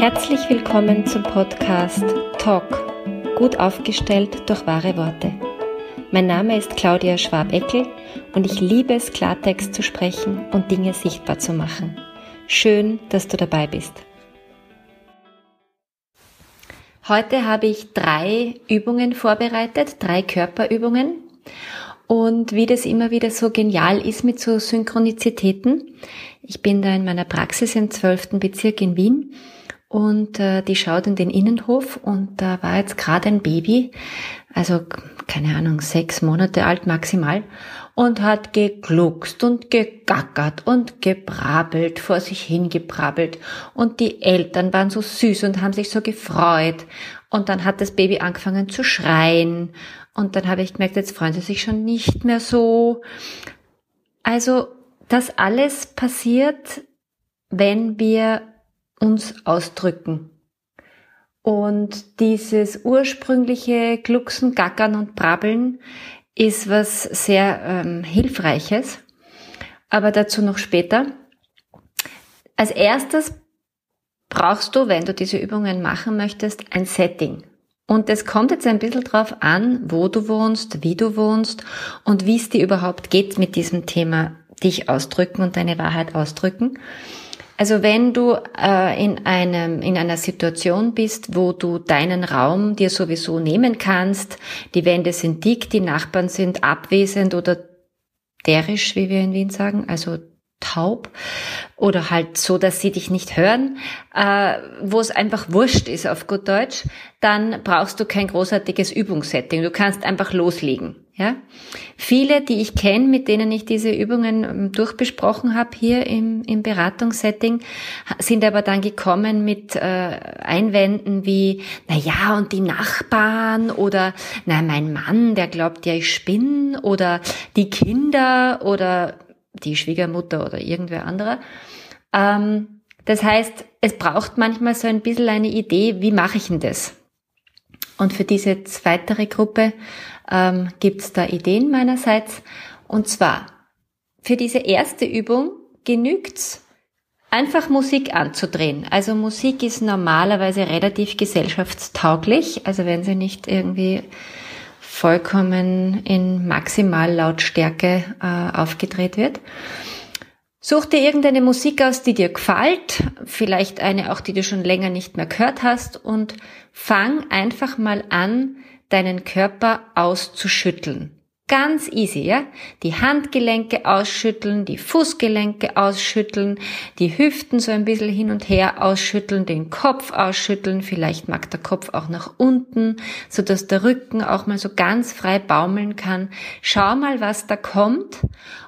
Herzlich willkommen zum Podcast Talk, gut aufgestellt durch wahre Worte. Mein Name ist Claudia Schwab-Eckel und ich liebe es, Klartext zu sprechen und Dinge sichtbar zu machen. Schön, dass du dabei bist. Heute habe ich drei Übungen vorbereitet, drei Körperübungen. Und wie das immer wieder so genial ist mit so Synchronizitäten. Ich bin da in meiner Praxis im 12. Bezirk in Wien und äh, die schaut in den Innenhof und da war jetzt gerade ein Baby, also keine Ahnung, sechs Monate alt maximal und hat gegluckst und gegackert und gebrabbelt, vor sich hingebrabbelt. Und die Eltern waren so süß und haben sich so gefreut. Und dann hat das Baby angefangen zu schreien. Und dann habe ich gemerkt, jetzt freuen sie sich schon nicht mehr so. Also das alles passiert, wenn wir uns ausdrücken. Und dieses ursprüngliche Glucksen, Gackern und Brabbeln ist was sehr ähm, Hilfreiches, aber dazu noch später. Als erstes brauchst du, wenn du diese Übungen machen möchtest, ein Setting. Und es kommt jetzt ein bisschen drauf an, wo du wohnst, wie du wohnst und wie es dir überhaupt geht mit diesem Thema dich ausdrücken und deine Wahrheit ausdrücken. Also wenn du äh, in einem in einer Situation bist, wo du deinen Raum dir sowieso nehmen kannst, die Wände sind dick, die Nachbarn sind abwesend oder derisch, wie wir in Wien sagen, also taub oder halt so, dass sie dich nicht hören, äh, wo es einfach wurscht ist auf gut Deutsch, dann brauchst du kein großartiges Übungssetting. Du kannst einfach loslegen. Ja? Viele, die ich kenne, mit denen ich diese Übungen ähm, durchbesprochen habe hier im, im Beratungssetting, sind aber dann gekommen mit äh, Einwänden wie, na ja, und die Nachbarn oder na mein Mann, der glaubt ja, ich spinne oder die Kinder oder die Schwiegermutter oder irgendwer anderer. Ähm, das heißt, es braucht manchmal so ein bisschen eine Idee, wie mache ich denn das? Und für diese zweitere Gruppe ähm, gibt es da Ideen meinerseits. Und zwar, für diese erste Übung genügt's, einfach Musik anzudrehen. Also Musik ist normalerweise relativ gesellschaftstauglich, also wenn sie nicht irgendwie vollkommen in Maximallautstärke äh, aufgedreht wird. Such dir irgendeine Musik aus, die dir gefällt, vielleicht eine auch, die du schon länger nicht mehr gehört hast und fang einfach mal an, deinen Körper auszuschütteln. Ganz easy, ja? Die Handgelenke ausschütteln, die Fußgelenke ausschütteln, die Hüften so ein bisschen hin und her ausschütteln, den Kopf ausschütteln, vielleicht mag der Kopf auch nach unten, so dass der Rücken auch mal so ganz frei baumeln kann. Schau mal, was da kommt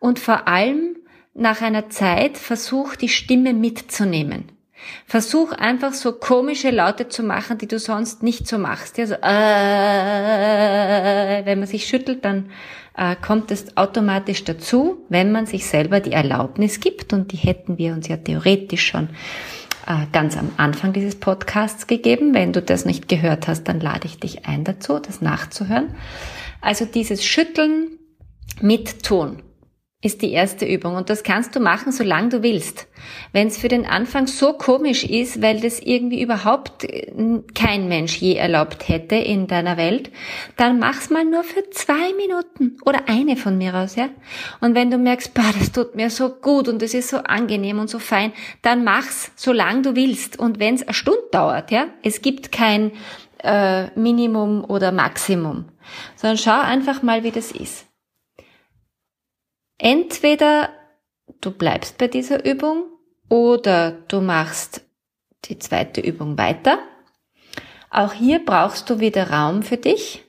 und vor allem nach einer Zeit versuch die Stimme mitzunehmen. Versuch einfach so komische Laute zu machen, die du sonst nicht so machst. Ja, so, äh, wenn man sich schüttelt, dann äh, kommt es automatisch dazu, wenn man sich selber die Erlaubnis gibt. Und die hätten wir uns ja theoretisch schon äh, ganz am Anfang dieses Podcasts gegeben. Wenn du das nicht gehört hast, dann lade ich dich ein dazu, das nachzuhören. Also dieses Schütteln mit Ton ist die erste Übung und das kannst du machen, solange du willst. Wenn es für den Anfang so komisch ist, weil das irgendwie überhaupt äh, kein Mensch je erlaubt hätte in deiner Welt, dann mach's mal nur für zwei Minuten oder eine von mir aus, ja. Und wenn du merkst, bah, das tut mir so gut und es ist so angenehm und so fein, dann mach's, solange du willst. Und wenn es eine Stunde dauert, ja, es gibt kein äh, Minimum oder Maximum, sondern schau einfach mal, wie das ist. Entweder du bleibst bei dieser Übung oder du machst die zweite Übung weiter. Auch hier brauchst du wieder Raum für dich.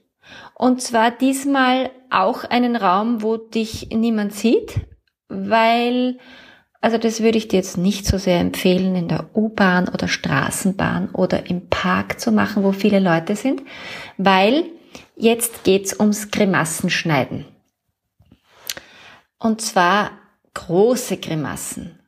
Und zwar diesmal auch einen Raum, wo dich niemand sieht, weil, also das würde ich dir jetzt nicht so sehr empfehlen, in der U-Bahn oder Straßenbahn oder im Park zu machen, wo viele Leute sind, weil jetzt geht's ums Grimassenschneiden. Und zwar große Grimassen.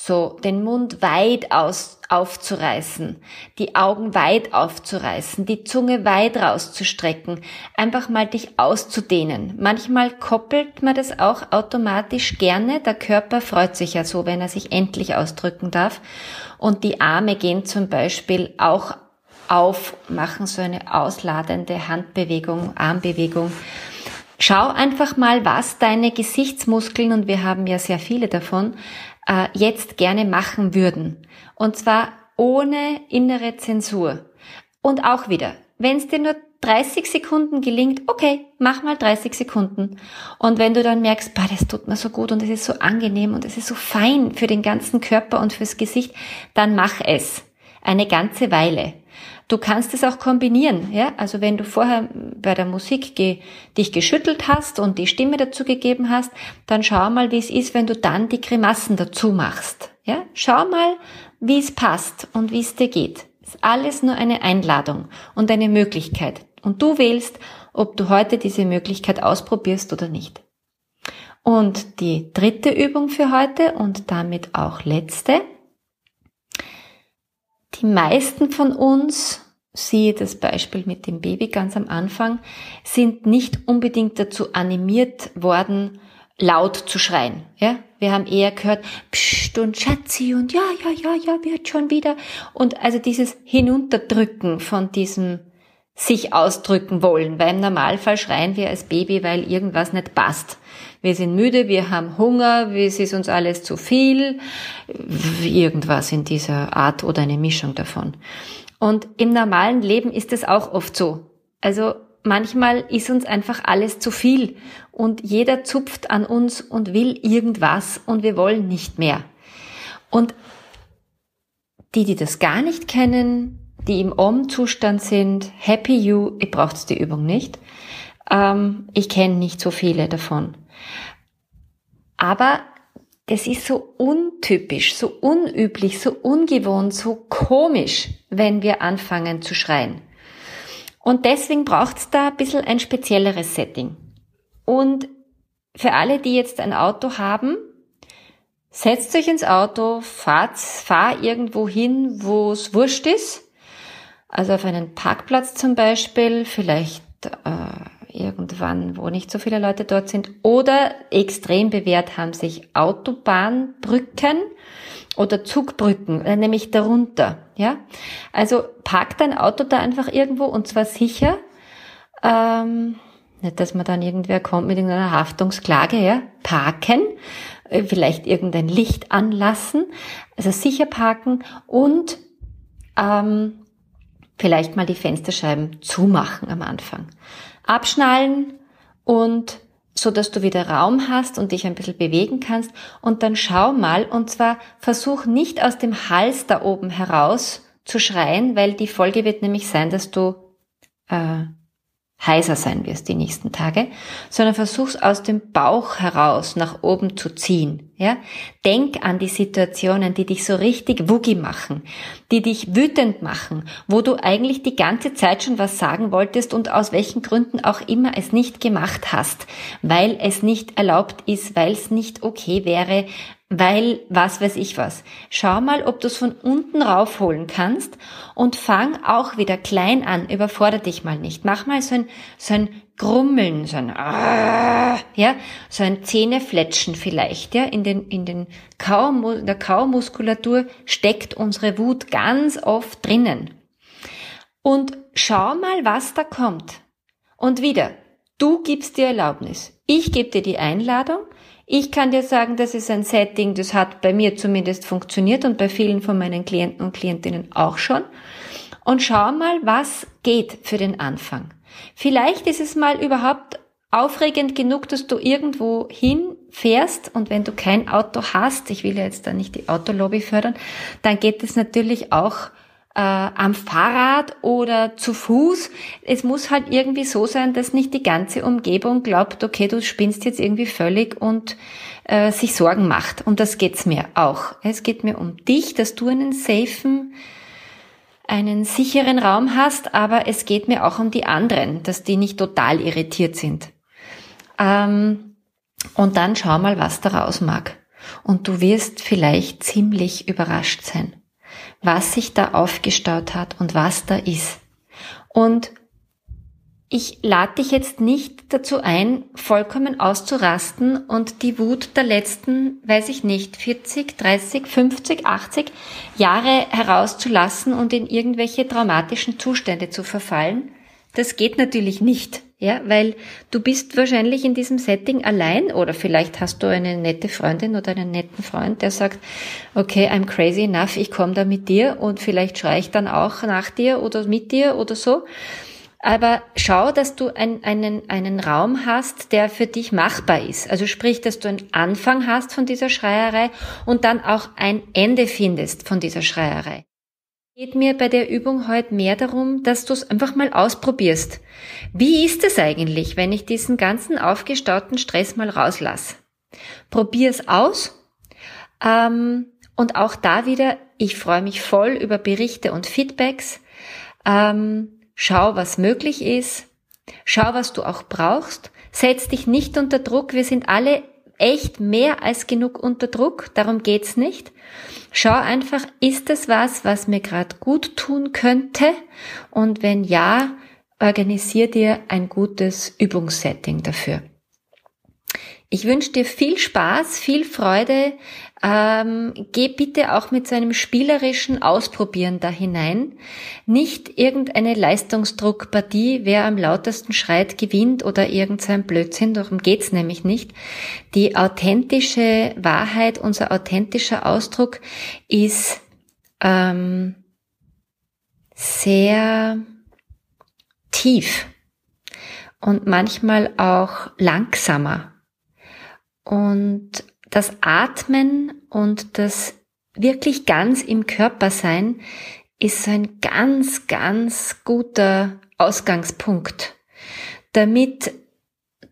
so den Mund weit aus, aufzureißen, die Augen weit aufzureißen, die Zunge weit rauszustrecken, einfach mal dich auszudehnen. Manchmal koppelt man das auch automatisch gerne. Der Körper freut sich ja so, wenn er sich endlich ausdrücken darf. Und die Arme gehen zum Beispiel auch auf, machen so eine ausladende Handbewegung, Armbewegung. Schau einfach mal, was deine Gesichtsmuskeln, und wir haben ja sehr viele davon, äh, jetzt gerne machen würden. Und zwar ohne innere Zensur. Und auch wieder, wenn es dir nur 30 Sekunden gelingt, okay, mach mal 30 Sekunden. Und wenn du dann merkst, bah, das tut mir so gut und es ist so angenehm und es ist so fein für den ganzen Körper und fürs Gesicht, dann mach es. Eine ganze Weile. Du kannst es auch kombinieren, ja. Also wenn du vorher bei der Musik ge dich geschüttelt hast und die Stimme dazu gegeben hast, dann schau mal, wie es ist, wenn du dann die Grimassen dazu machst, ja. Schau mal, wie es passt und wie es dir geht. Ist alles nur eine Einladung und eine Möglichkeit. Und du wählst, ob du heute diese Möglichkeit ausprobierst oder nicht. Und die dritte Übung für heute und damit auch letzte die meisten von uns, siehe das Beispiel mit dem Baby ganz am Anfang, sind nicht unbedingt dazu animiert worden, laut zu schreien. Ja, wir haben eher gehört, Psst und Schatzi und ja, ja, ja, ja, wird schon wieder. Und also dieses Hinunterdrücken von diesem sich ausdrücken wollen, weil im Normalfall schreien wir als Baby, weil irgendwas nicht passt. Wir sind müde, wir haben Hunger, es ist uns alles zu viel, irgendwas in dieser Art oder eine Mischung davon. Und im normalen Leben ist es auch oft so. Also manchmal ist uns einfach alles zu viel und jeder zupft an uns und will irgendwas und wir wollen nicht mehr. Und die, die das gar nicht kennen, die im Om-Zustand sind, happy you, ihr braucht die Übung nicht. Ähm, ich kenne nicht so viele davon. Aber das ist so untypisch, so unüblich, so ungewohnt, so komisch, wenn wir anfangen zu schreien. Und deswegen braucht es da ein bisschen ein spezielleres Setting. Und für alle, die jetzt ein Auto haben, setzt euch ins Auto, fahrt, fahr irgendwo hin, wo es wurscht ist also auf einen Parkplatz zum Beispiel, vielleicht äh, irgendwann, wo nicht so viele Leute dort sind. Oder extrem bewährt haben sich Autobahnbrücken oder Zugbrücken, äh, nämlich darunter. Ja, also park dein Auto da einfach irgendwo und zwar sicher. Ähm, nicht, dass man dann irgendwer kommt mit irgendeiner Haftungsklage, ja, parken, äh, vielleicht irgendein Licht anlassen, also sicher parken und ähm, vielleicht mal die Fensterscheiben zumachen am Anfang. Abschnallen und so dass du wieder Raum hast und dich ein bisschen bewegen kannst und dann schau mal und zwar versuch nicht aus dem Hals da oben heraus zu schreien, weil die Folge wird nämlich sein, dass du äh, heiser sein wirst die nächsten Tage, sondern versuch's aus dem Bauch heraus nach oben zu ziehen. Ja? Denk an die Situationen, die dich so richtig wuggy machen, die dich wütend machen, wo du eigentlich die ganze Zeit schon was sagen wolltest und aus welchen Gründen auch immer es nicht gemacht hast, weil es nicht erlaubt ist, weil es nicht okay wäre, weil was weiß ich was. Schau mal, ob du es von unten raufholen kannst und fang auch wieder klein an. Überfordere dich mal nicht. Mach mal so ein, so ein Grummeln, so ein, ah, ja, so ein Zähnefletschen vielleicht, ja, in den, in den Kaum, in der Kaumuskulatur steckt unsere Wut ganz oft drinnen. Und schau mal, was da kommt. Und wieder, du gibst dir Erlaubnis. Ich gebe dir die Einladung ich kann dir sagen, das ist ein Setting, das hat bei mir zumindest funktioniert und bei vielen von meinen Klienten und Klientinnen auch schon. Und schau mal, was geht für den Anfang. Vielleicht ist es mal überhaupt aufregend genug, dass du irgendwo hinfährst und wenn du kein Auto hast, ich will ja jetzt da nicht die Autolobby fördern, dann geht es natürlich auch äh, am Fahrrad oder zu Fuß. Es muss halt irgendwie so sein, dass nicht die ganze Umgebung glaubt, okay, du spinnst jetzt irgendwie völlig und äh, sich Sorgen macht. Und das geht's mir auch. Es geht mir um dich, dass du einen safen, einen sicheren Raum hast, aber es geht mir auch um die anderen, dass die nicht total irritiert sind. Ähm, und dann schau mal, was daraus mag. Und du wirst vielleicht ziemlich überrascht sein, was sich da aufgestaut hat und was da ist. Und ich lade dich jetzt nicht dazu ein, vollkommen auszurasten und die Wut der letzten, weiß ich nicht, 40, 30, 50, 80 Jahre herauszulassen und in irgendwelche traumatischen Zustände zu verfallen. Das geht natürlich nicht, ja, weil du bist wahrscheinlich in diesem Setting allein oder vielleicht hast du eine nette Freundin oder einen netten Freund, der sagt, okay, I'm crazy enough, ich komme da mit dir und vielleicht schreie ich dann auch nach dir oder mit dir oder so. Aber schau, dass du ein, einen, einen Raum hast, der für dich machbar ist. Also sprich, dass du einen Anfang hast von dieser Schreierei und dann auch ein Ende findest von dieser Schreierei. Geht mir bei der Übung heute mehr darum, dass du es einfach mal ausprobierst. Wie ist es eigentlich, wenn ich diesen ganzen aufgestauten Stress mal rauslasse? Probier es aus. Ähm, und auch da wieder, ich freue mich voll über Berichte und Feedbacks. Ähm, Schau, was möglich ist. Schau, was du auch brauchst. Setz dich nicht unter Druck. Wir sind alle echt mehr als genug unter Druck. Darum geht's nicht. Schau einfach, ist es was, was mir gerade gut tun könnte? Und wenn ja, organisier dir ein gutes Übungssetting dafür. Ich wünsche dir viel Spaß, viel Freude. Ähm, geh bitte auch mit so einem spielerischen Ausprobieren da hinein. Nicht irgendeine Leistungsdruckpartie, wer am lautesten schreit, gewinnt oder irgendein Blödsinn, darum geht's nämlich nicht. Die authentische Wahrheit, unser authentischer Ausdruck ist ähm, sehr tief und manchmal auch langsamer und das Atmen und das wirklich ganz im Körper sein ist so ein ganz, ganz guter Ausgangspunkt, damit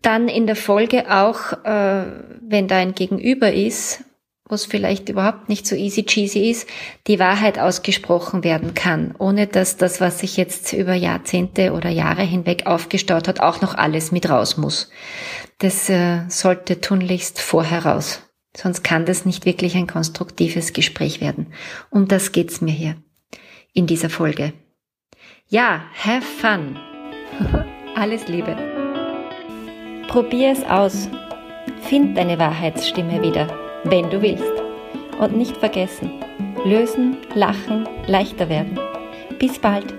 dann in der Folge auch, äh, wenn da ein Gegenüber ist, was vielleicht überhaupt nicht so easy cheesy ist, die Wahrheit ausgesprochen werden kann, ohne dass das, was sich jetzt über Jahrzehnte oder Jahre hinweg aufgestaut hat, auch noch alles mit raus muss. Das äh, sollte tunlichst vorher raus. Sonst kann das nicht wirklich ein konstruktives Gespräch werden. Um das geht's mir hier in dieser Folge. Ja, have fun. Alles Liebe. Probier es aus. Find deine Wahrheitsstimme wieder wenn du willst. Und nicht vergessen, lösen, lachen, leichter werden. Bis bald,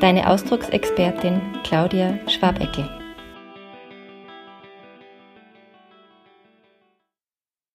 deine Ausdrucksexpertin Claudia Schwabeckel.